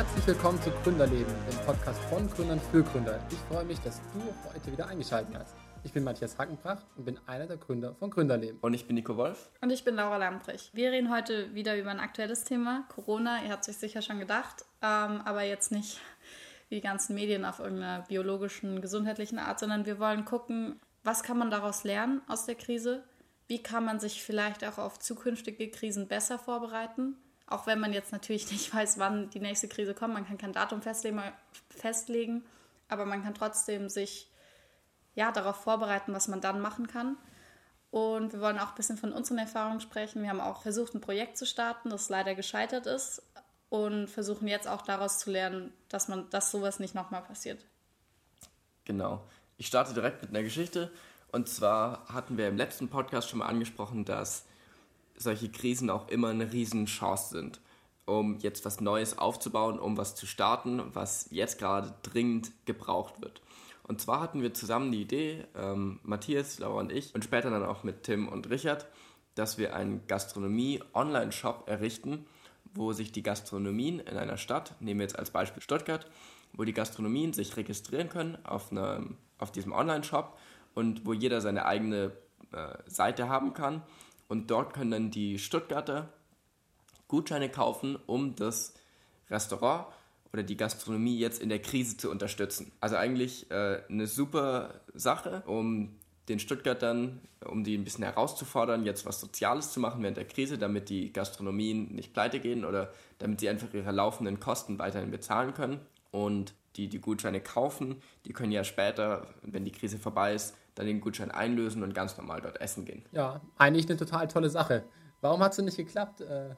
Herzlich willkommen zu Gründerleben, dem Podcast von Gründern für Gründer. Ich freue mich, dass du heute wieder eingeschaltet hast. Ich bin Matthias Hackenbracht und bin einer der Gründer von Gründerleben. Und ich bin Nico Wolf. Und ich bin Laura Lamprich. Wir reden heute wieder über ein aktuelles Thema, Corona. Ihr habt sich sicher schon gedacht, ähm, aber jetzt nicht wie die ganzen Medien auf irgendeiner biologischen, gesundheitlichen Art, sondern wir wollen gucken, was kann man daraus lernen aus der Krise? Wie kann man sich vielleicht auch auf zukünftige Krisen besser vorbereiten? Auch wenn man jetzt natürlich nicht weiß, wann die nächste Krise kommt. Man kann kein Datum festlegen, aber man kann trotzdem sich ja, darauf vorbereiten, was man dann machen kann. Und wir wollen auch ein bisschen von unseren Erfahrungen sprechen. Wir haben auch versucht, ein Projekt zu starten, das leider gescheitert ist. Und versuchen jetzt auch daraus zu lernen, dass man, dass sowas nicht nochmal passiert. Genau. Ich starte direkt mit einer Geschichte. Und zwar hatten wir im letzten Podcast schon mal angesprochen, dass solche Krisen auch immer eine Riesenchance sind, um jetzt was Neues aufzubauen, um was zu starten, was jetzt gerade dringend gebraucht wird. Und zwar hatten wir zusammen die Idee, ähm, Matthias, Laura und ich, und später dann auch mit Tim und Richard, dass wir einen Gastronomie-Online-Shop errichten, wo sich die Gastronomien in einer Stadt, nehmen wir jetzt als Beispiel Stuttgart, wo die Gastronomien sich registrieren können auf, eine, auf diesem Online-Shop und wo jeder seine eigene äh, Seite haben kann. Und dort können dann die Stuttgarter Gutscheine kaufen, um das Restaurant oder die Gastronomie jetzt in der Krise zu unterstützen. Also eigentlich äh, eine super Sache, um den Stuttgartern, um die ein bisschen herauszufordern, jetzt was Soziales zu machen während der Krise, damit die Gastronomien nicht pleite gehen oder damit sie einfach ihre laufenden Kosten weiterhin bezahlen können. Und die die Gutscheine kaufen, die können ja später, wenn die Krise vorbei ist, dann den Gutschein einlösen und ganz normal dort essen gehen. Ja, eigentlich eine total tolle Sache. Warum hat es denn nicht geklappt? Äh,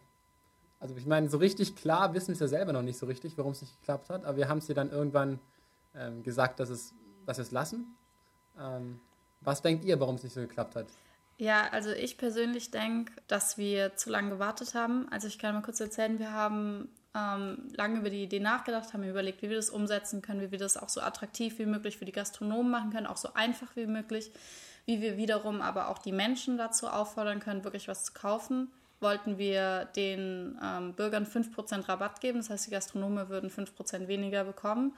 also ich meine, so richtig klar wissen wir es ja selber noch nicht so richtig, warum es nicht geklappt hat, aber wir haben es dir dann irgendwann ähm, gesagt, dass, es, dass wir es lassen. Ähm, was denkt ihr, warum es nicht so geklappt hat? Ja, also ich persönlich denke, dass wir zu lange gewartet haben. Also ich kann mal kurz erzählen, wir haben ähm, lange über die Idee nachgedacht, haben überlegt, wie wir das umsetzen können, wie wir das auch so attraktiv wie möglich für die Gastronomen machen können, auch so einfach wie möglich, wie wir wiederum aber auch die Menschen dazu auffordern können, wirklich was zu kaufen wollten wir den ähm, Bürgern 5% Rabatt geben. Das heißt, die Gastronome würden 5% weniger bekommen.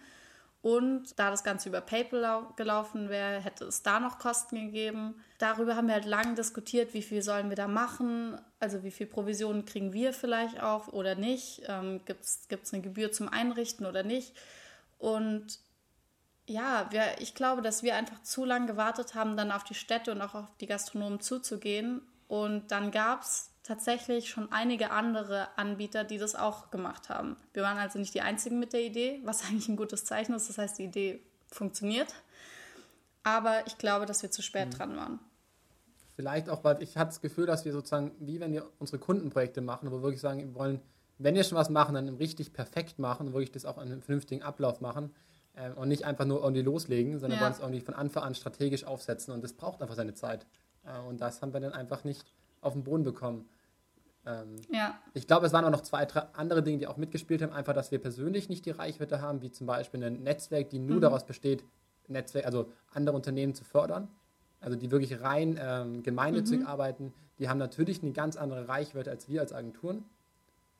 Und da das Ganze über PayPal gelaufen wäre, hätte es da noch Kosten gegeben. Darüber haben wir halt lange diskutiert, wie viel sollen wir da machen, also wie viel Provisionen kriegen wir vielleicht auch oder nicht. Ähm, Gibt es eine Gebühr zum Einrichten oder nicht? Und ja, wir, ich glaube, dass wir einfach zu lange gewartet haben, dann auf die Städte und auch auf die Gastronomen zuzugehen. Und dann gab es tatsächlich schon einige andere Anbieter, die das auch gemacht haben. Wir waren also nicht die Einzigen mit der Idee, was eigentlich ein gutes Zeichen ist. Das heißt, die Idee funktioniert. Aber ich glaube, dass wir zu spät mhm. dran waren. Vielleicht auch, weil ich hatte das Gefühl, dass wir sozusagen, wie wenn wir unsere Kundenprojekte machen, wo wir wirklich sagen, wir wollen, wenn wir schon was machen, dann richtig perfekt machen, wirklich das auch in einem vernünftigen Ablauf machen äh, und nicht einfach nur irgendwie loslegen, sondern ja. wollen es irgendwie von Anfang an strategisch aufsetzen und das braucht einfach seine Zeit. Äh, und das haben wir dann einfach nicht auf den Boden bekommen. Ähm, ja. Ich glaube, es waren auch noch zwei, andere Dinge, die auch mitgespielt haben. Einfach, dass wir persönlich nicht die Reichweite haben, wie zum Beispiel ein Netzwerk, die nur mhm. daraus besteht, Netzwerk, also andere Unternehmen zu fördern. Also die wirklich rein ähm, gemeinnützig mhm. arbeiten, die haben natürlich eine ganz andere Reichweite als wir als Agenturen.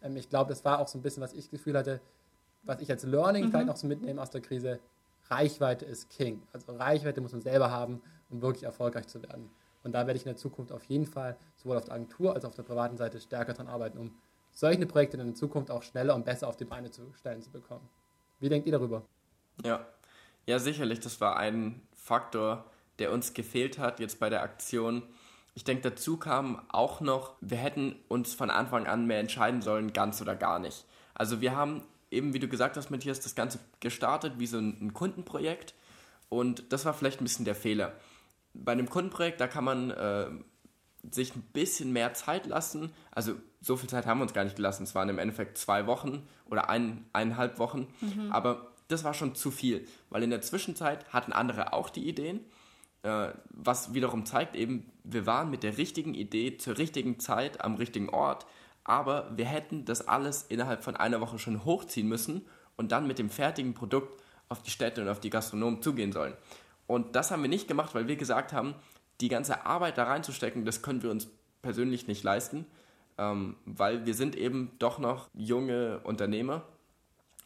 Ähm, ich glaube, das war auch so ein bisschen, was ich das Gefühl hatte, was ich als Learning mhm. vielleicht noch so mitnehme aus der Krise. Reichweite ist King. Also Reichweite muss man selber haben, um wirklich erfolgreich zu werden. Und da werde ich in der Zukunft auf jeden Fall sowohl auf der Agentur als auch auf der privaten Seite stärker daran arbeiten, um solche Projekte in der Zukunft auch schneller und besser auf die Beine zu stellen zu bekommen. Wie denkt ihr darüber? Ja, ja sicherlich, das war ein Faktor, der uns gefehlt hat jetzt bei der Aktion. Ich denke, dazu kam auch noch, wir hätten uns von Anfang an mehr entscheiden sollen, ganz oder gar nicht. Also wir haben eben, wie du gesagt hast, Matthias, das Ganze gestartet wie so ein Kundenprojekt und das war vielleicht ein bisschen der Fehler bei einem Kundenprojekt, da kann man äh, sich ein bisschen mehr Zeit lassen. Also so viel Zeit haben wir uns gar nicht gelassen. Es waren im Endeffekt zwei Wochen oder ein, eineinhalb Wochen. Mhm. Aber das war schon zu viel, weil in der Zwischenzeit hatten andere auch die Ideen, äh, was wiederum zeigt eben, wir waren mit der richtigen Idee zur richtigen Zeit am richtigen Ort, aber wir hätten das alles innerhalb von einer Woche schon hochziehen müssen und dann mit dem fertigen Produkt auf die Städte und auf die Gastronomen zugehen sollen. Und das haben wir nicht gemacht, weil wir gesagt haben, die ganze Arbeit da reinzustecken, das können wir uns persönlich nicht leisten, ähm, weil wir sind eben doch noch junge Unternehmer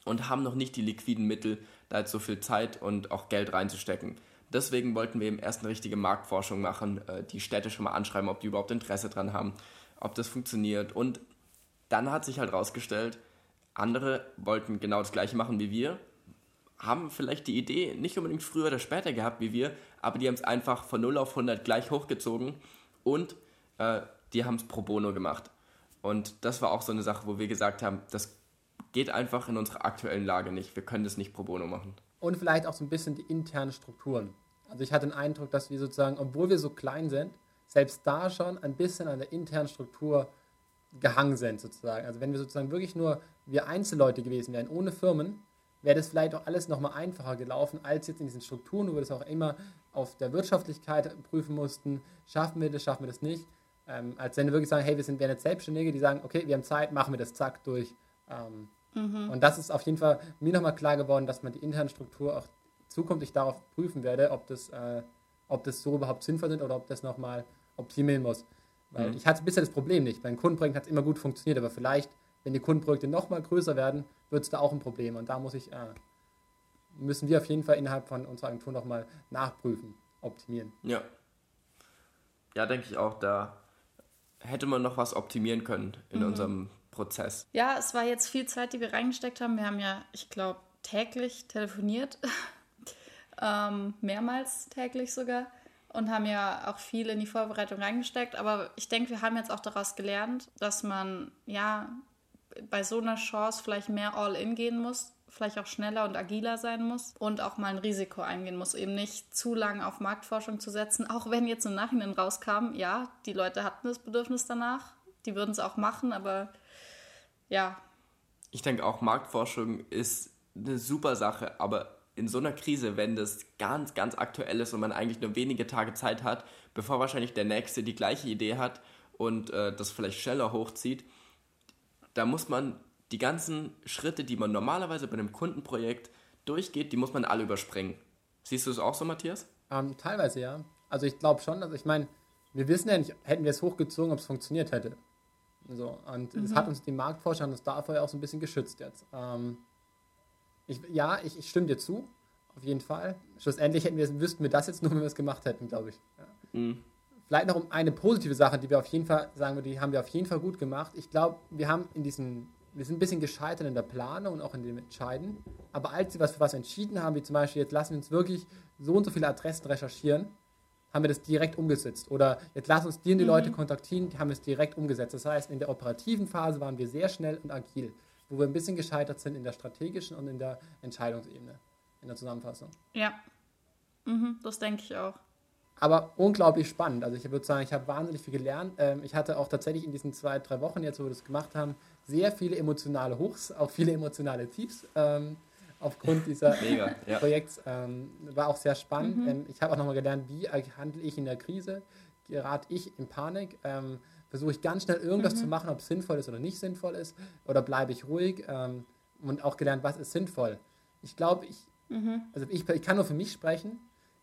und haben noch nicht die liquiden Mittel, da jetzt so viel Zeit und auch Geld reinzustecken. Deswegen wollten wir eben erst eine richtige Marktforschung machen, äh, die Städte schon mal anschreiben, ob die überhaupt Interesse dran haben, ob das funktioniert. Und dann hat sich halt rausgestellt, andere wollten genau das gleiche machen wie wir, haben vielleicht die Idee nicht unbedingt früher oder später gehabt wie wir, aber die haben es einfach von 0 auf 100 gleich hochgezogen und äh, die haben es pro bono gemacht. Und das war auch so eine Sache, wo wir gesagt haben, das geht einfach in unserer aktuellen Lage nicht. Wir können das nicht pro bono machen. Und vielleicht auch so ein bisschen die internen Strukturen. Also ich hatte den Eindruck, dass wir sozusagen, obwohl wir so klein sind, selbst da schon ein bisschen an der internen Struktur gehangen sind sozusagen. Also wenn wir sozusagen wirklich nur wir Einzelleute gewesen wären, ohne Firmen, wäre das vielleicht auch alles nochmal einfacher gelaufen, als jetzt in diesen Strukturen, wo wir das auch immer auf der Wirtschaftlichkeit prüfen mussten, schaffen wir das, schaffen wir das nicht. Ähm, als wenn wir wirklich sagen, hey, wir sind wir jetzt Selbstständige, die sagen, okay, wir haben Zeit, machen wir das, zack, durch. Ähm, mhm. Und das ist auf jeden Fall mir nochmal klar geworden, dass man die interne Struktur auch zukünftig darauf prüfen werde, ob das, äh, ob das so überhaupt sinnvoll ist oder ob das nochmal optimieren muss. Weil mhm. ich hatte bisher das Problem nicht. Beim Kundenprojekt hat es immer gut funktioniert, aber vielleicht, wenn die Kundenprojekte nochmal größer werden, wird es da auch ein Problem. Und da muss ich, äh, müssen wir auf jeden Fall innerhalb von unserer Agentur nochmal nachprüfen, optimieren. Ja. Ja, denke ich auch, da hätte man noch was optimieren können in mhm. unserem Prozess. Ja, es war jetzt viel Zeit, die wir reingesteckt haben. Wir haben ja, ich glaube, täglich telefoniert. ähm, mehrmals täglich sogar und haben ja auch viel in die Vorbereitung reingesteckt. Aber ich denke, wir haben jetzt auch daraus gelernt, dass man ja bei so einer Chance vielleicht mehr All-In gehen muss, vielleicht auch schneller und agiler sein muss und auch mal ein Risiko eingehen muss, eben nicht zu lange auf Marktforschung zu setzen, auch wenn jetzt im Nachhinein rauskam, ja, die Leute hatten das Bedürfnis danach, die würden es auch machen, aber ja. Ich denke auch, Marktforschung ist eine super Sache, aber in so einer Krise, wenn das ganz, ganz aktuell ist und man eigentlich nur wenige Tage Zeit hat, bevor wahrscheinlich der Nächste die gleiche Idee hat und äh, das vielleicht schneller hochzieht, da muss man die ganzen Schritte, die man normalerweise bei einem Kundenprojekt durchgeht, die muss man alle überspringen. Siehst du es auch so, Matthias? Ähm, teilweise ja. Also ich glaube schon, also ich meine, wir wissen ja nicht, hätten wir es hochgezogen, ob es funktioniert hätte. So, und mhm. das hat uns die Marktforscher und das davor ja auch so ein bisschen geschützt jetzt. Ähm, ich, ja, ich, ich, stimme dir zu, auf jeden Fall. Schlussendlich hätten wir, wüssten wir das jetzt nur, wenn wir es gemacht hätten, glaube ich. Ja. Mhm. Vielleicht noch um eine positive Sache, die wir auf jeden Fall, sagen wir, die haben wir auf jeden Fall gut gemacht. Ich glaube, wir haben in diesen, wir sind ein bisschen gescheitert in der Planung und auch in dem Entscheiden. Aber als wir was für was entschieden haben, wie zum Beispiel, jetzt lassen wir uns wirklich so und so viele Adressen recherchieren, haben wir das direkt umgesetzt. Oder jetzt lassen uns die und die mhm. Leute kontaktieren, die haben es direkt umgesetzt. Das heißt, in der operativen Phase waren wir sehr schnell und agil wo wir ein bisschen gescheitert sind in der strategischen und in der Entscheidungsebene, in der Zusammenfassung. Ja, mhm, das denke ich auch. Aber unglaublich spannend. Also ich würde sagen, ich habe wahnsinnig viel gelernt. Ähm, ich hatte auch tatsächlich in diesen zwei, drei Wochen jetzt, wo wir das gemacht haben, sehr viele emotionale Hochs, auch viele emotionale Tiefs ähm, aufgrund dieser Mega, ja. Projekts. Ähm, war auch sehr spannend. Mhm. ich habe auch nochmal gelernt, wie handle ich in der Krise. Gerate ich in Panik? versuche ich ganz schnell irgendwas mhm. zu machen, ob es sinnvoll ist oder nicht sinnvoll ist, oder bleibe ich ruhig ähm, und auch gelernt, was ist sinnvoll. Ich glaube, ich, mhm. also ich, ich kann nur für mich sprechen.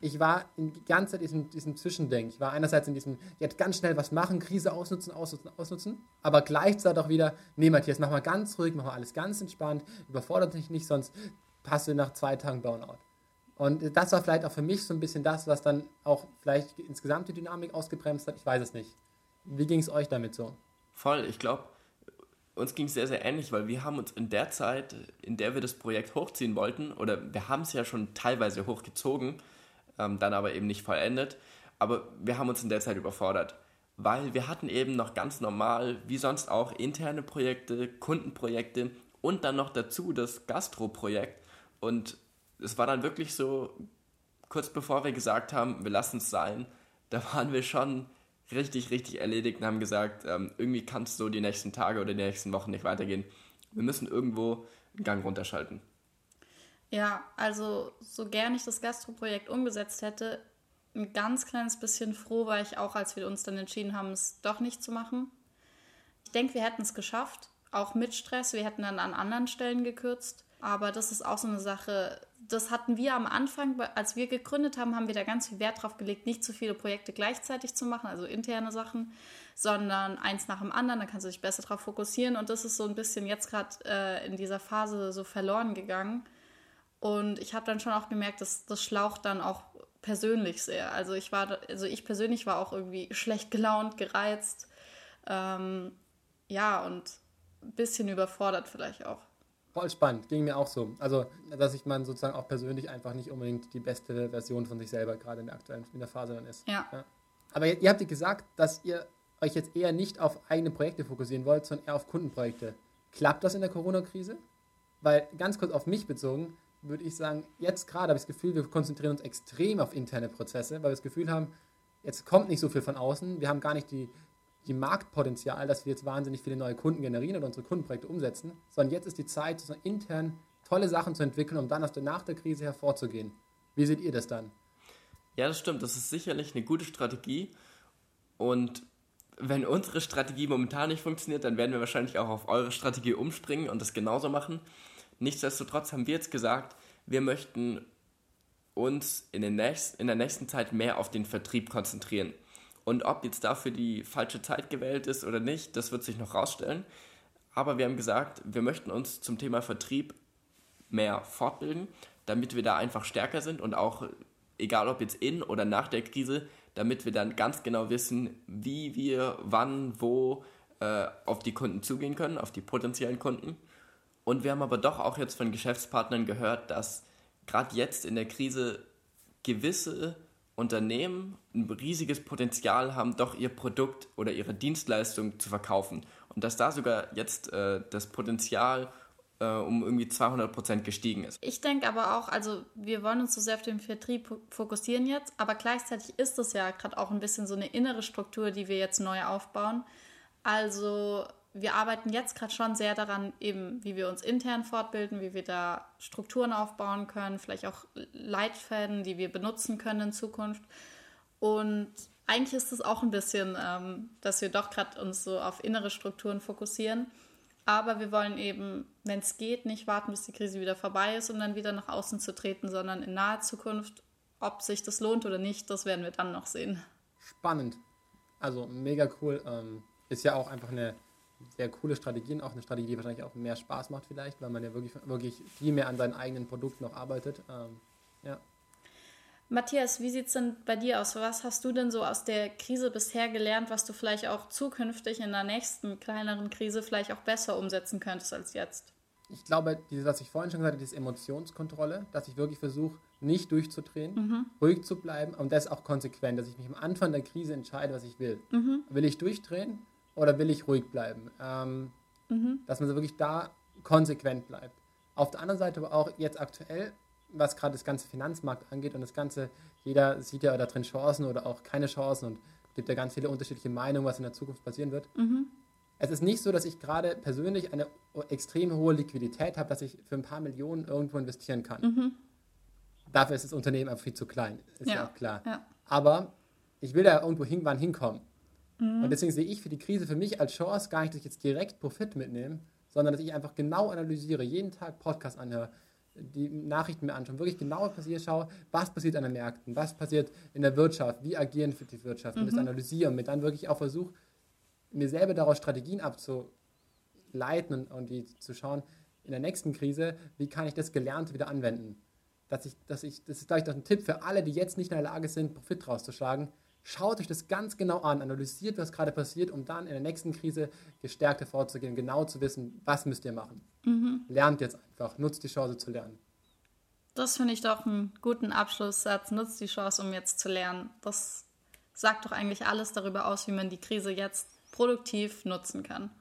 Ich war in die ganze Zeit diesem, diesem Zwischending. Ich war einerseits in diesem, jetzt ganz schnell was machen, Krise ausnutzen, ausnutzen, ausnutzen, aber gleichzeitig auch wieder, nee, Matthias, mach mal ganz ruhig, mach mal alles ganz entspannt, überfordert dich nicht, sonst passt du nach zwei Tagen Burnout. Und das war vielleicht auch für mich so ein bisschen das, was dann auch vielleicht insgesamt die Dynamik ausgebremst hat. Ich weiß es nicht. Wie ging es euch damit so? Voll, ich glaube, uns ging es sehr, sehr ähnlich, weil wir haben uns in der Zeit, in der wir das Projekt hochziehen wollten, oder wir haben es ja schon teilweise hochgezogen, ähm, dann aber eben nicht vollendet, aber wir haben uns in der Zeit überfordert, weil wir hatten eben noch ganz normal, wie sonst auch, interne Projekte, Kundenprojekte und dann noch dazu das Gastro-Projekt und es war dann wirklich so, kurz bevor wir gesagt haben, wir lassen es sein, da waren wir schon richtig, richtig erledigt und haben gesagt, ähm, irgendwie kann es so die nächsten Tage oder die nächsten Wochen nicht weitergehen. Wir müssen irgendwo einen Gang runterschalten. Ja, also so gern ich das Gastro-Projekt umgesetzt hätte, ein ganz kleines bisschen froh war ich auch, als wir uns dann entschieden haben, es doch nicht zu machen. Ich denke, wir hätten es geschafft, auch mit Stress. Wir hätten dann an anderen Stellen gekürzt. Aber das ist auch so eine Sache, das hatten wir am Anfang, als wir gegründet haben, haben wir da ganz viel Wert drauf gelegt, nicht zu viele Projekte gleichzeitig zu machen, also interne Sachen, sondern eins nach dem anderen, da kannst du dich besser darauf fokussieren. Und das ist so ein bisschen jetzt gerade äh, in dieser Phase so verloren gegangen. Und ich habe dann schon auch gemerkt, dass das schlaucht dann auch persönlich sehr. Also ich war, also ich persönlich war auch irgendwie schlecht gelaunt, gereizt. Ähm, ja, und ein bisschen überfordert vielleicht auch. Voll spannend, ging mir auch so. Also, dass ich man sozusagen auch persönlich einfach nicht unbedingt die beste Version von sich selber gerade in der aktuellen in der Phase dann ist. Ja. ja. Aber ihr, ihr habt gesagt, dass ihr euch jetzt eher nicht auf eigene Projekte fokussieren wollt, sondern eher auf Kundenprojekte. Klappt das in der Corona-Krise? Weil ganz kurz auf mich bezogen, würde ich sagen, jetzt gerade habe ich das Gefühl, wir konzentrieren uns extrem auf interne Prozesse, weil wir das Gefühl haben, jetzt kommt nicht so viel von außen. Wir haben gar nicht die, die Marktpotenzial, dass wir jetzt wahnsinnig viele neue Kunden generieren oder unsere Kundenprojekte umsetzen, sondern jetzt ist die Zeit, so intern tolle Sachen zu entwickeln, um dann aus der, nach der Krise hervorzugehen. Wie seht ihr das dann? Ja, das stimmt. Das ist sicherlich eine gute Strategie. Und wenn unsere Strategie momentan nicht funktioniert, dann werden wir wahrscheinlich auch auf eure Strategie umspringen und das genauso machen. Nichtsdestotrotz haben wir jetzt gesagt, wir möchten uns in, den nächsten, in der nächsten Zeit mehr auf den Vertrieb konzentrieren. Und ob jetzt dafür die falsche Zeit gewählt ist oder nicht, das wird sich noch rausstellen. Aber wir haben gesagt, wir möchten uns zum Thema Vertrieb mehr fortbilden, damit wir da einfach stärker sind und auch, egal ob jetzt in oder nach der Krise, damit wir dann ganz genau wissen, wie wir wann, wo äh, auf die Kunden zugehen können, auf die potenziellen Kunden. Und wir haben aber doch auch jetzt von Geschäftspartnern gehört, dass gerade jetzt in der Krise gewisse Unternehmen ein riesiges Potenzial haben, doch ihr Produkt oder ihre Dienstleistung zu verkaufen. Und dass da sogar jetzt äh, das Potenzial äh, um irgendwie 200 Prozent gestiegen ist. Ich denke aber auch, also wir wollen uns so sehr auf den Vertrieb fokussieren jetzt, aber gleichzeitig ist es ja gerade auch ein bisschen so eine innere Struktur, die wir jetzt neu aufbauen. Also wir arbeiten jetzt gerade schon sehr daran, eben wie wir uns intern fortbilden, wie wir da Strukturen aufbauen können, vielleicht auch Leitfäden, die wir benutzen können in Zukunft. Und eigentlich ist es auch ein bisschen, ähm, dass wir doch gerade uns so auf innere Strukturen fokussieren. Aber wir wollen eben, wenn es geht, nicht warten, bis die Krise wieder vorbei ist, um dann wieder nach außen zu treten, sondern in naher Zukunft, ob sich das lohnt oder nicht, das werden wir dann noch sehen. Spannend. Also mega cool. Ähm, ist ja auch einfach eine sehr coole Strategie und auch eine Strategie, die wahrscheinlich auch mehr Spaß macht vielleicht, weil man ja wirklich, wirklich viel mehr an seinen eigenen Produkten noch arbeitet. Ähm, ja. Matthias, wie sieht es denn bei dir aus? Was hast du denn so aus der Krise bisher gelernt, was du vielleicht auch zukünftig in der nächsten kleineren Krise vielleicht auch besser umsetzen könntest als jetzt? Ich glaube, dieses, was ich vorhin schon gesagt habe, diese Emotionskontrolle, dass ich wirklich versuche, nicht durchzudrehen, mhm. ruhig zu bleiben und das auch konsequent, dass ich mich am Anfang der Krise entscheide, was ich will. Mhm. Will ich durchdrehen oder will ich ruhig bleiben? Ähm, mhm. Dass man so wirklich da konsequent bleibt. Auf der anderen Seite aber auch jetzt aktuell was gerade das ganze Finanzmarkt angeht und das Ganze, jeder sieht ja da drin Chancen oder auch keine Chancen und gibt ja ganz viele unterschiedliche Meinungen, was in der Zukunft passieren wird. Mhm. Es ist nicht so, dass ich gerade persönlich eine extrem hohe Liquidität habe, dass ich für ein paar Millionen irgendwo investieren kann. Mhm. Dafür ist das Unternehmen einfach viel zu klein, ist ja, ja auch klar. Ja. Aber ich will da irgendwo irgendwann hinkommen. Mhm. Und deswegen sehe ich für die Krise für mich als Chance gar nicht, dass ich jetzt direkt Profit mitnehme, sondern dass ich einfach genau analysiere, jeden Tag Podcast anhöre, die Nachrichten mir anschauen, wirklich genau passiert, schaue, was passiert an den Märkten, was passiert in der Wirtschaft, wie agieren für die Wirtschaft, mhm. und das mhm. analysiere und mir dann wirklich auch versuche, mir selber daraus Strategien abzuleiten und, und die zu schauen, in der nächsten Krise, wie kann ich das Gelernte wieder anwenden. Dass ich, dass ich, das ist gleich ein Tipp für alle, die jetzt nicht in der Lage sind, Profit rauszuschlagen. Schaut euch das ganz genau an, analysiert, was gerade passiert, um dann in der nächsten Krise gestärkt hervorzugehen, genau zu wissen, was müsst ihr machen. Mhm. Lernt jetzt einfach, nutzt die Chance zu lernen. Das finde ich doch einen guten Abschlusssatz. Nutzt die Chance, um jetzt zu lernen. Das sagt doch eigentlich alles darüber aus, wie man die Krise jetzt produktiv nutzen kann.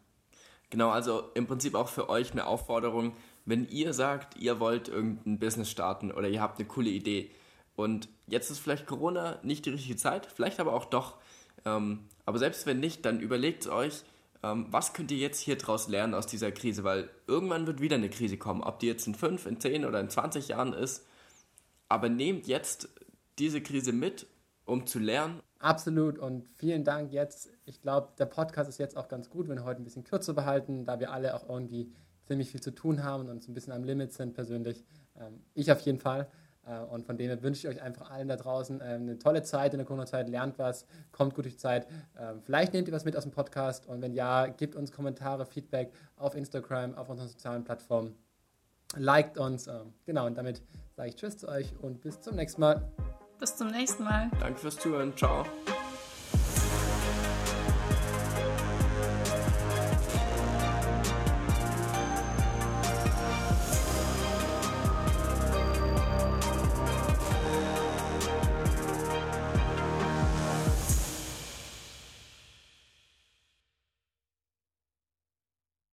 Genau, also im Prinzip auch für euch eine Aufforderung, wenn ihr sagt, ihr wollt irgendein Business starten oder ihr habt eine coole Idee, und jetzt ist vielleicht Corona nicht die richtige Zeit, vielleicht aber auch doch. Ähm, aber selbst wenn nicht, dann überlegt euch, ähm, was könnt ihr jetzt hier draus lernen aus dieser Krise, weil irgendwann wird wieder eine Krise kommen, ob die jetzt in 5, in 10 oder in 20 Jahren ist. Aber nehmt jetzt diese Krise mit, um zu lernen. Absolut und vielen Dank jetzt. Ich glaube, der Podcast ist jetzt auch ganz gut, wenn wir heute ein bisschen kürzer behalten, da wir alle auch irgendwie ziemlich viel zu tun haben und so ein bisschen am Limit sind persönlich. Ähm, ich auf jeden Fall. Äh, und von dem her wünsche ich euch einfach allen da draußen äh, eine tolle Zeit in der Corona-Zeit, lernt was, kommt gut durch die Zeit. Ähm, vielleicht nehmt ihr was mit aus dem Podcast und wenn ja, gebt uns Kommentare, Feedback auf Instagram, auf unseren sozialen Plattformen. Liked uns. Ähm, genau, und damit sage ich Tschüss zu euch und bis zum nächsten Mal. Bis zum nächsten Mal. Danke fürs Zuhören. Ciao.